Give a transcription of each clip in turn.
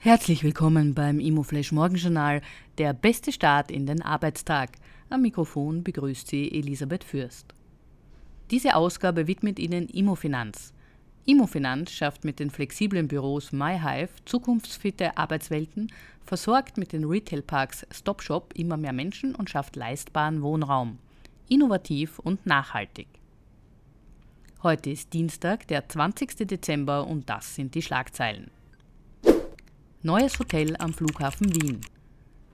Herzlich willkommen beim Immoflash Morgenjournal, der beste Start in den Arbeitstag. Am Mikrofon begrüßt Sie Elisabeth Fürst. Diese Ausgabe widmet Ihnen Immofinanz. Immofinanz schafft mit den flexiblen Büros MyHive zukunftsfitte Arbeitswelten, versorgt mit den Retailparks StopShop immer mehr Menschen und schafft leistbaren Wohnraum. Innovativ und nachhaltig. Heute ist Dienstag, der 20. Dezember und das sind die Schlagzeilen. Neues Hotel am Flughafen Wien.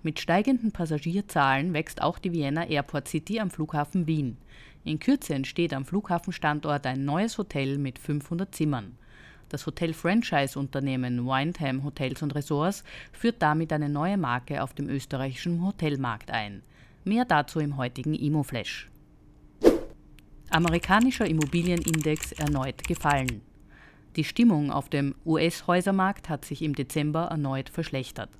Mit steigenden Passagierzahlen wächst auch die Vienna Airport City am Flughafen Wien. In Kürze entsteht am Flughafenstandort ein neues Hotel mit 500 Zimmern. Das Hotel-Franchise-Unternehmen Windham Hotels und Resorts führt damit eine neue Marke auf dem österreichischen Hotelmarkt ein. Mehr dazu im heutigen Immo-Flash. Amerikanischer Immobilienindex erneut gefallen. Die Stimmung auf dem US-Häusermarkt hat sich im Dezember erneut verschlechtert.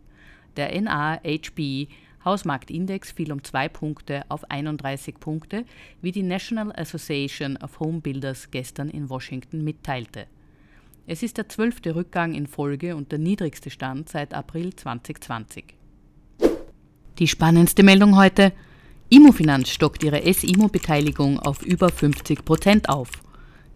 Der NAHB Hausmarktindex fiel um zwei Punkte auf 31 Punkte, wie die National Association of Home Builders gestern in Washington mitteilte. Es ist der zwölfte Rückgang in Folge und der niedrigste Stand seit April 2020. Die spannendste Meldung heute: Immofinanz stockt ihre S-Immo-Beteiligung auf über 50 Prozent auf.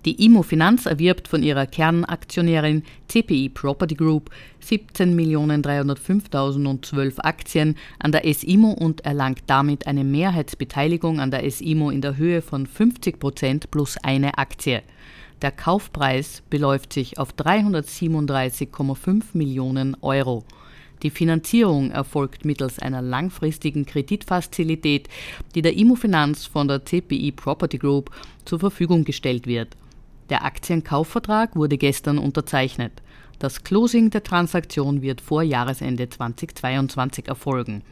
Die Immofinanz erwirbt von ihrer Kernaktionärin CPI Property Group 17.305.012 Aktien an der SIMO und erlangt damit eine Mehrheitsbeteiligung an der SIMO in der Höhe von 50 Prozent plus eine Aktie. Der Kaufpreis beläuft sich auf 337,5 Millionen Euro. Die Finanzierung erfolgt mittels einer langfristigen Kreditfazilität, die der Immofinanz von der CPI Property Group zur Verfügung gestellt wird. Der Aktienkaufvertrag wurde gestern unterzeichnet. Das Closing der Transaktion wird vor Jahresende 2022 erfolgen.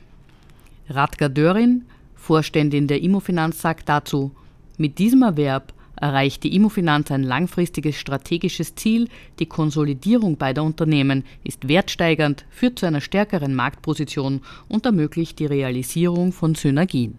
Radka Dörin, Vorständin der Immofinanz, sagt dazu, mit diesem Erwerb erreicht die Immofinanz ein langfristiges strategisches Ziel, die Konsolidierung beider Unternehmen ist wertsteigernd, führt zu einer stärkeren Marktposition und ermöglicht die Realisierung von Synergien.